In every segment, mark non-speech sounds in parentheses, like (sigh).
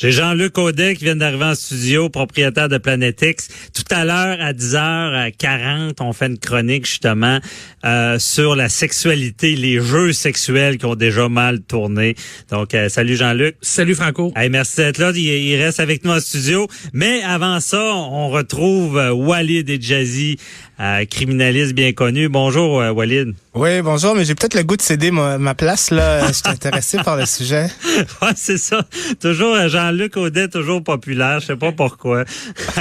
J'ai Jean-Luc Audet qui vient d'arriver en studio, propriétaire de Planète X. Tout à l'heure, à 10h40, on fait une chronique justement euh, sur la sexualité, les jeux sexuels qui ont déjà mal tourné. Donc, euh, salut Jean-Luc. Salut Franco. Hey, merci d'être là. Il, reste avec nous en studio. Mais avant ça, on retrouve euh, Walid et Jazzy, criminaliste bien connu. Bonjour Walid. Oui, bonjour, mais j'ai peut-être le goût de céder ma, place là. (laughs) Je suis intéressé par le sujet. Ouais, c'est ça. Toujours Jean-Luc Audet, toujours populaire. Je sais pas pourquoi.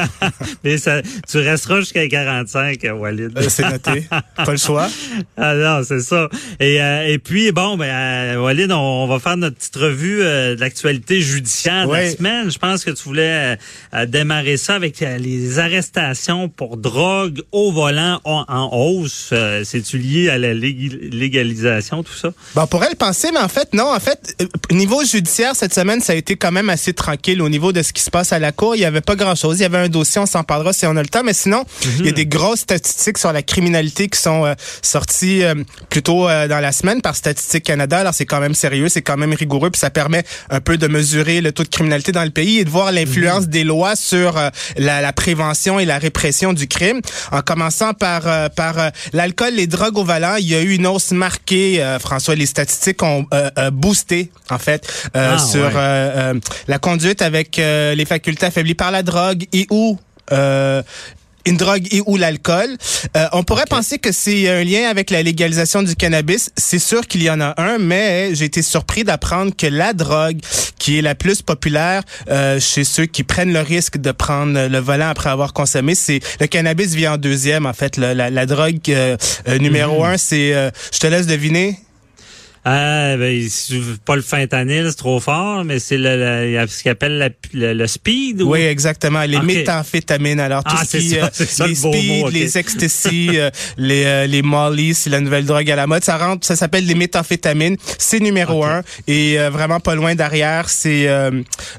(laughs) mais ça, tu resteras jusqu'à 45, Walid. Euh, c'est noté. Pas le choix. (laughs) Ah non, c'est ça. Et, euh, et puis bon, ben euh, Walid, on, va faire notre petite revue de l'actualité judiciaire de la semaine. Je pense que tu voulais démarrer ça avec les arrestations pour drogue au volant en, en hausse. C'est-tu lié à la légalisation, tout ça? Bon, on pourrait le penser, mais en fait, non. En fait, euh, niveau judiciaire, cette semaine, ça a été quand même assez tranquille au niveau de ce qui se passe à la Cour. Il y avait pas grand-chose. Il y avait un dossier, on s'en parlera si on a le temps. Mais sinon, il y a mhm. des grosses statistiques sur la criminalité qui sont euh, sorties euh, plutôt dans la semaine par Statistique Canada. Alors, c'est quand même sérieux, c'est quand même rigoureux, puis ça permet un peu de mesurer le taux de criminalité dans le pays et de voir l'influence mhm. des lois sur la, la, prévention et la répression du crime. En commençant par, par l'alcool, les drogues au volant, il y a eu une hausse marquée, euh, François. Les statistiques ont euh, euh, boosté, en fait, ah, sur la conduite avec les facultés affaiblies par la drogue et ou une drogue et ou l'alcool. on pourrait penser que c'est un lien avec la légalisation du cannabis. C'est sûr qu'il y en a un, mais j'ai été surpris d'apprendre que la drogue qui est la plus populaire chez ceux qui prennent le risque de prendre le volant après avoir consommé, c'est le cannabis vient en deuxième. En fait, la, drogue numéro mhm. un, c'est, je te laisse deviner. Ah, ben, pas le fentanyl, c'est trop fort, mais c'est le, le, ce qu'on appelle le, speed. Oui, exactement. Les méthamphétamines. Alors, tout ah, ce qui, euh, les speed, les ecstasy, euh, les, euh, les molly, c'est la nouvelle drogue à la mode. Ça rentre, ça s'appelle les méthamphétamines. C'est numéro un. Et vraiment pas loin derrière, c'est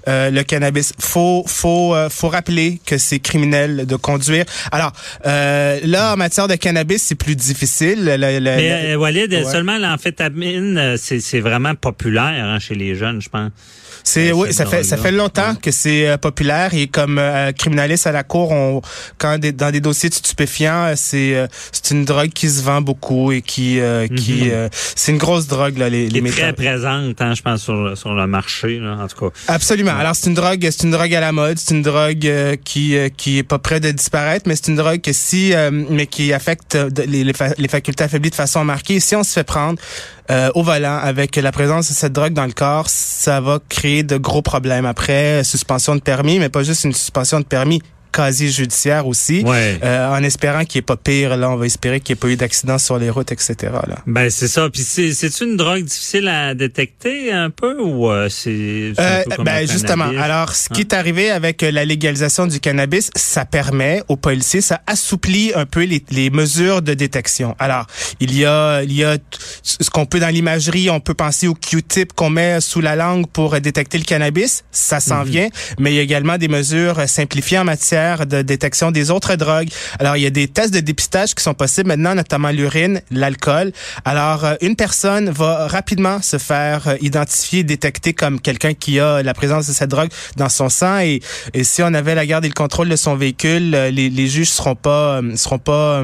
le cannabis. Faut, faut, faut rappeler que c'est criminel de conduire. Alors, là, en matière de cannabis, c'est plus difficile. mais, Walid, seulement l'amphétamine euh, c'est vraiment populaire hein, chez les jeunes, je pense. C'est oui, ça fait ça fait longtemps que c'est euh, populaire et comme euh, criminaliste à la cour, on quand dans des dossiers de stupéfiants, c'est c'est une drogue qui se vend beaucoup et qui qui mhm. c'est une grosse drogue là les, les très présente, hein, je pense sur, sur le marché là, en tout cas. Absolument. Alors c'est une drogue c'est une drogue à la mode, c'est une drogue qui qui est pas près de disparaître, mais c'est une drogue que si mais qui affecte les, les facultés affaiblies de façon marquée. Si on se fait prendre euh, au volant. Avec la présence de cette drogue dans le corps, ça va créer de gros problèmes après, suspension de permis, mais pas juste une suspension de permis quasi judiciaire aussi, euh, en espérant qu'il n'y ait pas pire. Là, on va espérer qu'il n'y ait pas eu d'accident sur les routes, etc. Là. Ben c'est ça. Puis c'est une drogue difficile à détecter un peu ou euh, c'est euh, ben justement. Alors, ce qui est arrivé avec la légalisation du cannabis, ça permet aux policiers, ça assouplit un peu les, les mesures de détection. Alors, il y a il y a ce qu'on peut dans l'imagerie, on peut penser au Q-tip qu'on met sous la langue pour détecter le cannabis, ça s'en mhm. vient, mais il y a également des mesures simplifiées en matière de détection des autres drogues. Alors, il y a des tests de dépistage qui sont possibles maintenant, notamment l'urine, l'alcool. Alors, euh, une personne va rapidement se faire euh, identifier, détecter comme quelqu'un qui a la présence de cette drogue dans son sang. Et, et si on avait la garde et le contrôle de son véhicule, euh, les, les juges seront pas seront pas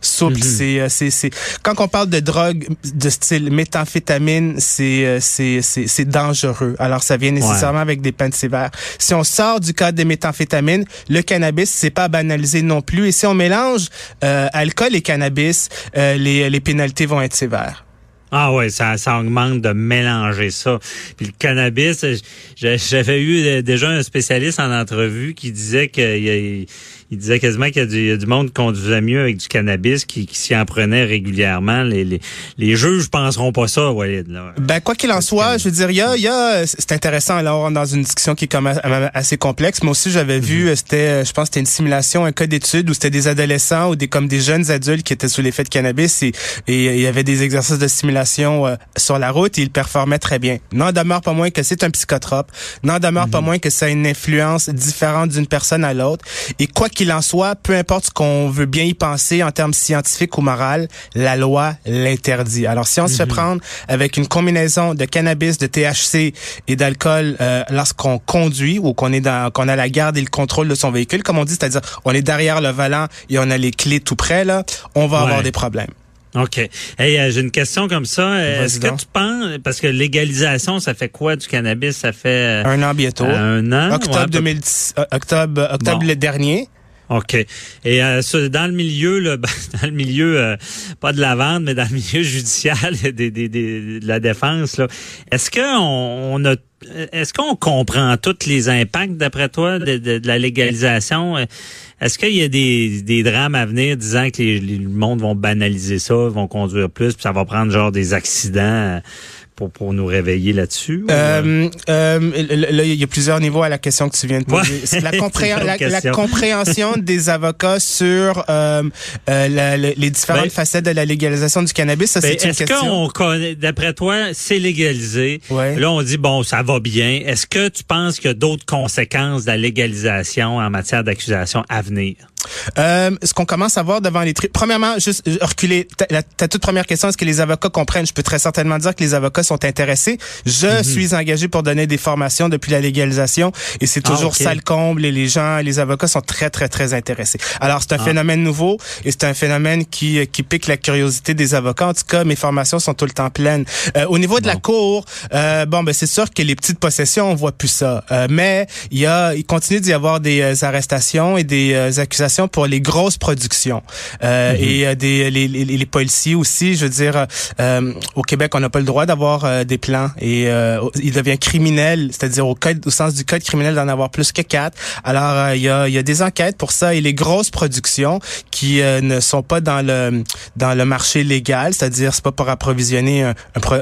souples. Mm-hmm. C'est c'est quand on parle de drogue de style méthamphétamine, c'est c'est c'est dangereux. Alors, ça vient nécessairement avec des peines sévères. Si on sort du cadre des méthamphétamines, le cannabis, c'est pas banalisé non plus. Et si on mélange euh, alcool et cannabis, euh, les, les pénalités vont être sévères. Ah ouais, ça, ça augmente de mélanger ça. Puis le cannabis, j'avais eu déjà un spécialiste en entrevue qui disait qu'il il disait quasiment qu'il y, a du monde qui conduisait mieux avec du cannabis, qui, qui s'y en prenait régulièrement. Les, les, les juges penseront pas ça, Walid. Là. Ben, quoi qu'il en soit, je veux dire, il y a, y a c'est intéressant, là, on dans une discussion qui est quand même assez complexe. Moi aussi, j'avais vu, mhm. c'était, je pense c'était une simulation, un cas d'étude où c'était des adolescents ou des comme des jeunes adultes qui étaient sous l'effet de cannabis et, et il y avait des exercices de simulation euh, sur la route et il performait très bien. N'en demeure pas moins que c'est un psychotrope. N'en demeure pas mhm. moins que ça a une influence différente d'une personne à l'autre. Et quoi qu'il en soit, peu importe ce qu'on veut bien y penser en termes scientifiques ou moral, la loi l'interdit. Alors si on se fait mhm. prendre avec une combinaison de cannabis, de THC et d'alcool euh, lorsqu'on conduit ou qu'on est dans qu'on a la garde et le contrôle de son véhicule, comme on dit, c'est-à-dire on est derrière le volant et on a les clés tout près là, on va avoir des problèmes. OK. Hey, euh, j'ai une question comme ça. Est-ce que tu penses, parce que légalisation, ça fait quoi du cannabis? Ça fait... Euh, un an bientôt. un an? Octobre, 2010, octobre, octobre le dernier. OK. Et euh, dans le milieu, là, (laughs) ben, dans le milieu, euh, pas de la vente, mais dans le milieu judiciaire des, des, des, de la défense, est-ce qu'on on a est-ce qu'on comprend tous les impacts, d'après toi, de, de, la légalisation? Est-ce qu'il y a des, des drames à venir disant que les, le monde vont banaliser ça, vont conduire plus, puis ça va prendre genre des accidents? Pour, pour nous réveiller là-dessus? Euh, euh, il y a plusieurs niveaux à la question que tu viens de poser. La, (laughs) la, compréhension (laughs) des avocats sur euh, euh les différentes ben, facettes de la légalisation du cannabis, ça ben, c'est une question. Est-ce qu'on d'après toi, c'est légalisé? Là, on dit, bon, ça va bien. Est-ce que tu penses qu'il y a d'autres conséquences de la légalisation en matière d'accusation à venir? Euh, ce qu'on commence à voir devant les tri... Premièrement, juste euh, reculer. Ta, ta, toute première question, est-ce que les avocats comprennent? Je peux très certainement dire que les avocats sont intéressés. Je mhm. suis engagé pour donner des formations depuis la légalisation et c'est ah, toujours ça le comble et les gens, les avocats sont très, très, très intéressés. Alors, c'est un ah. phénomène nouveau et c'est un phénomène qui, euh, qui pique la curiosité des avocats. En tout cas, mes formations sont tout le temps pleines. Euh, au niveau de la cour, euh, bon, ben c'est sûr que les petites possessions, on voit plus ça. Euh, mais il y a, il continue d'y avoir des arrestations et des accusations pour les grosses productions euh, mhm. et euh, des les, les, les, policiers aussi. Je veux dire, euh, au Québec, on n'a pas le droit d'avoir des plans et il devient criminel, c'est-à-dire au code, au sens du code criminel d'en avoir plus que quatre. Alors il y a il y a des enquêtes pour ça et les grosses productions qui ne sont pas dans le dans le marché légal, c'est-à-dire c'est pas pour approvisionner un,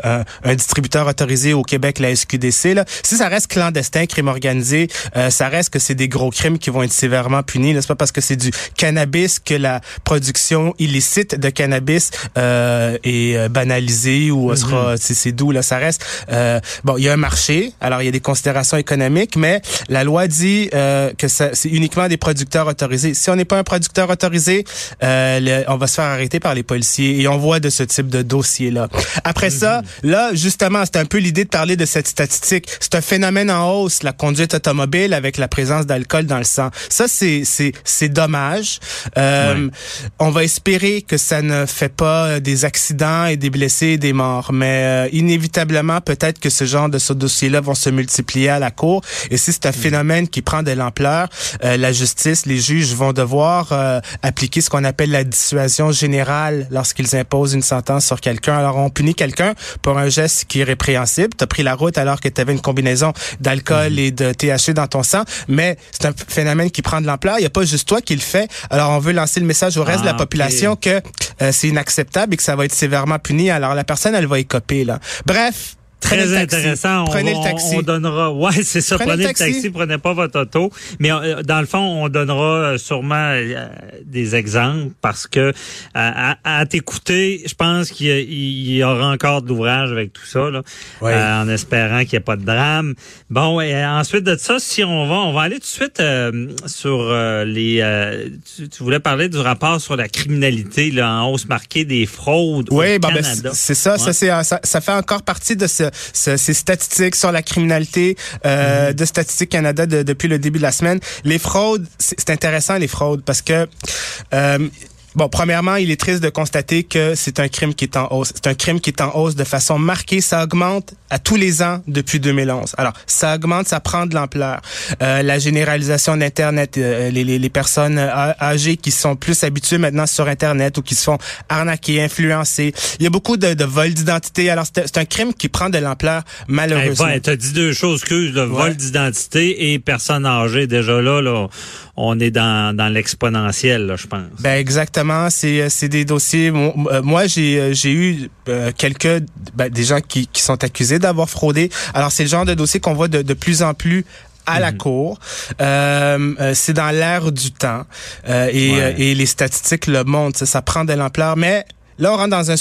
un, un, distributeur autorisé au Québec, la SQDC. Là. Si ça reste clandestin, crime organisé, ça reste que c'est des gros crimes qui vont être sévèrement punis. C'est pas parce que c'est du cannabis que la production illicite de cannabis euh, est euh, banalisée ou mm sera c'est doux là ça reste euh, bon il y a un marché. Alors il y a des considérations économiques mais la loi dit euh, que c'est uniquement des producteurs autorisés. Si on n'est pas un producteur autorisé on va se faire arrêter par les policiers et on voit de ce type de dossier là après ça mhm. là justement c'est un peu l'idée de parler de cette statistique. C'est un phénomène en hausse la conduite automobile avec la présence d'alcool dans le sang. Ça c'est c'est c'est dommage. Euh, on va espérer que ça ne fait pas des accidents et des blessés et des morts, mais euh, inévitablement, peut-être que ce genre de ce dossier-là vont se multiplier à la cour. Et si c'est un mm. phénomène qui prend de l'ampleur, euh, la justice, les juges vont devoir appliquer ce qu'on appelle la dissuasion générale lorsqu'ils imposent une sentence sur quelqu'un. Alors, on punit quelqu'un pour un geste qui est répréhensible. Tu as pris la route alors que tu avais une combinaison d'alcool mm. et de THC dans ton sang, mais c'est un phénomène qui prend de l'ampleur. Il n'y a pas juste toi qui le fait. Alors, on veut lancer le message au reste de la ah, population que euh, c'est inacceptable et que ça va être sévèrement puni. Alors, la personne, elle va écoper, là. Bref, Très intéressant. Prenez le taxi. On donnera, ouais, c'est ça. Prenez, le taxi. prenez pas votre auto. Mais euh, dans le fond, on donnera euh, sûrement des exemples parce que à, à t'écouter, je pense qu'il y, aura encore de l'ouvrage avec tout ça, là, en espérant qu'il n'y ait pas de drame. Bon, et ensuite de ça, si on va, on va aller tout de suite sur les. Tu, voulais parler du rapport sur la criminalité là, en hausse marquée des fraudes oui, au ben, Canada. c'est ça, ça, ça, ça fait encore partie de ce ces statistiques sur la criminalité euh, mm-hmm. de Statistique Canada depuis le début de la semaine. Les fraudes, c'est intéressant les fraudes parce que euh, Bon, premièrement, il est triste de constater que c'est un crime qui est en hausse. C'est un crime qui est en hausse de façon marquée. Ça augmente à tous les ans depuis 2011. Alors, ça augmente, ça prend de l'ampleur. Euh, la généralisation d'Internet, euh, les, les, les, personnes âgées qui sont plus habituées maintenant sur Internet ou qui se font arnaquer, influencer. Il y a beaucoup de, de vols d'identité. Alors, c'est un crime qui prend de l'ampleur, malheureusement. Hey, tu as dit deux choses, que le vol d'identité et personnes âgées. Déjà là, là on est dans, dans l'exponentiel, je pense. Ben exactement, c'est c'est des dossiers. Euh, moi, j'ai euh, eu euh, quelques ben, des gens qui, qui sont accusés d'avoir fraudé. Alors c'est le genre de dossier qu'on voit de, de plus en plus à la mhm. cour. Euh, c'est dans l'air du temps et, et, les statistiques le montrent. Ça, ça prend de l'ampleur, mais là, on rentre dans un,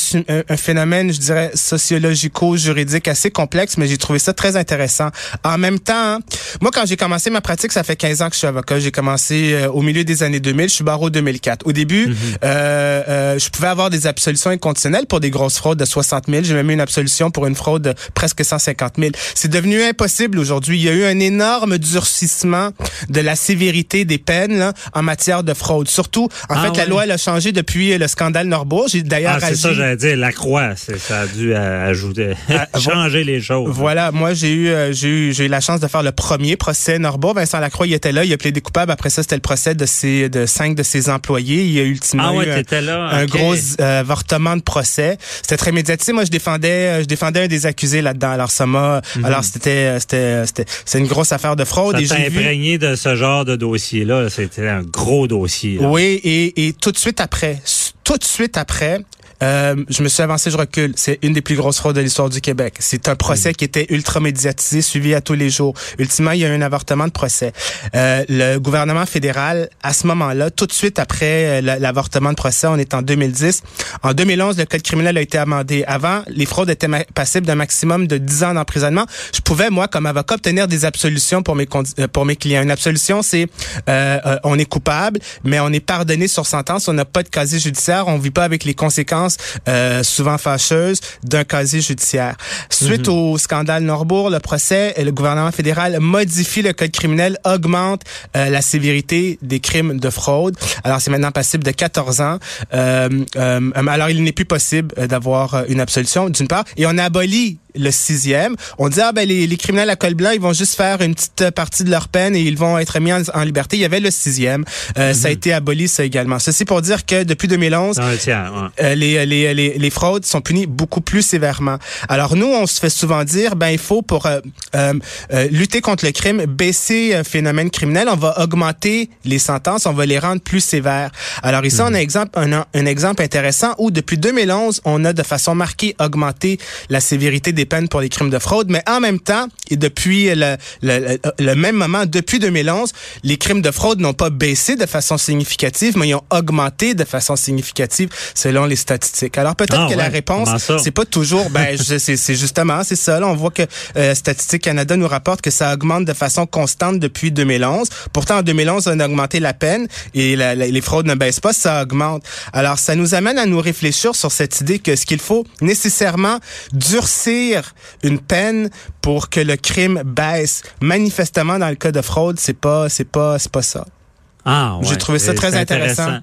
un, phénomène, je dirais, sociologico-juridique assez complexe, mais j'ai trouvé ça très intéressant. En même temps, moi, quand j'ai commencé ma pratique, ça fait 15 ans que je suis avocat. J'ai commencé euh, au milieu des années 2000. Je suis barreau 2004. Au début, mhm. euh, euh, je pouvais avoir des absolutions inconditionnelles pour des grosses fraudes de 60 000. J'ai même eu une absolution pour une fraude de presque 150 000. C'est devenu impossible aujourd'hui. Il y a eu un énorme durcissement de la sévérité des peines là, en matière de fraude. Surtout, en ah fait, la loi elle a changé depuis le scandale Norbourg. J'ai d'ailleurs ah, c'est ça, j'allais dire. La croix, ça a dû ajouter, ah, (laughs) changer les choses. Voilà. Moi, j'ai eu, j'ai eu, j'ai eu la chance de faire le premier procès Norbourg. Vincent Lacroix, il était là. Il a plaidé coupable. Après ça, c'était le procès de ses, de cinq de ses employés. Il y a ultimement ah eu un, gros euh, avortement de procès. C'était très médiatisé. Moi, je défendais, je défendais un des accusés là-dedans. Alors ça m'a, mhm. alors c'était, c'était, c'était, c'est une grosse affaire de fraude. Ça et imprégné de ce genre de dossier-là. C'était un gros dossier. Oui, et, et tout de suite après, tout de suite après, euh, je me suis avancé, je recule. C'est une des plus grosses fraudes de l'histoire du Québec. C'est un procès qui était ultra médiatisé, suivi à tous les jours. Ultimement, il y a eu un avortement de procès. Euh, le gouvernement fédéral, à ce moment-là, tout de suite après euh, l'avortement de procès, on est en 2010. En 2011, le code criminel a été amendé. Avant, les fraudes étaient passibles d'un maximum de 10 ans d'emprisonnement. Je pouvais, moi, comme avocat, obtenir des absolutions pour mes euh, pour mes clients. Une absolution, c'est euh, on est coupable, mais on est pardonné sur sentence. On n'a pas de casier judiciaire. On vit pas avec les conséquences euh, souvent fâcheuse d'un casier judiciaire. Suite mhm. au scandale Norbourg, le procès, le gouvernement fédéral modifie le code criminel, augmente euh, la sévérité des crimes de fraude. Alors c'est maintenant passible de 14 ans. Euh, alors il n'est plus possible d'avoir une absolution d'une part, et on abolit le sixième. On dit, ah ben les, les, criminels à col blanc, ils vont juste faire une petite partie de leur peine et ils vont être mis en, liberté. Il y avait le sixième. Euh, Ça a mhm. été aboli, ça également. Ceci pour dire que depuis 2011, euh, les, les, les, les, fraudes sont punies beaucoup plus sévèrement. Alors nous, on se fait souvent dire, ben il faut pour euh, euh, euh lutter contre le crime, baisser un phénomène criminel, on va augmenter les sentences, on va les rendre plus sévères. Alors ici, on a un mhm. exemple, un, un exemple intéressant où depuis 2011, on a de façon marquée augmenté la sévérité des peines pour les crimes de fraude, mais en même temps, et depuis le, le, même moment, depuis 2011, les crimes de fraude n'ont pas baissé de façon significative, mais ils ont augmenté de façon significative selon les statistiques. Alors peut-être ah que la réponse, c'est pas toujours, ben (laughs) c'est justement, c'est ça. Là, on voit que euh, Statistique Canada nous rapporte que ça augmente de façon constante depuis 2011. Pourtant, en 2011, on a augmenté la peine et les fraudes ne baissent pas, ça augmente. Alors, ça nous amène à nous réfléchir sur cette idée que ce qu'il faut nécessairement durcir une peine pour que le crime baisse. Manifestement, dans le cas de fraude, c'est pas, c'est pas, c'est pas ça. Ah, J'ai trouvé ça très intéressant.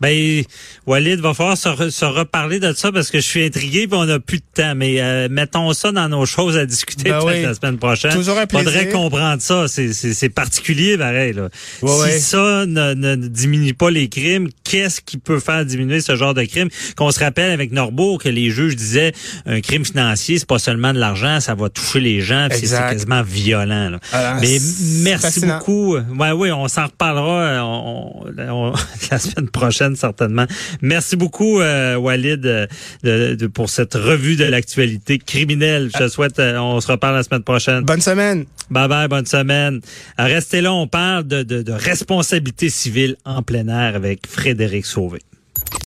Ben, Walid, va falloir se, reparler de ça parce que je suis intrigué et on n'a plus de temps. Mais euh, mettons ça dans nos choses à discuter ben la semaine prochaine. Toujours un plaisir. Faudrait comprendre ça. C'est particulier, pareil. Là. si ça ne, ne, diminue pas les crimes, qu'est-ce qui peut faire diminuer ce genre de crime? Qu'on se rappelle avec Norbourg que les juges disaient un crime financier, c'est pas seulement de l'argent, ça va toucher les gens, c'est quasiment violent. Là. Ah, mais merci beaucoup. Ouais, oui, on s'en reparlera (laughs) la semaine prochaine certainement. Merci beaucoup, euh, Walid, euh, pour cette revue de l'actualité criminelle. Je te souhaite, euh, on se reparle la semaine prochaine. Bonne semaine. Bye bye, bonne semaine. Restez là, on parle de, de responsabilité civile en plein air avec Frédéric Sauvé.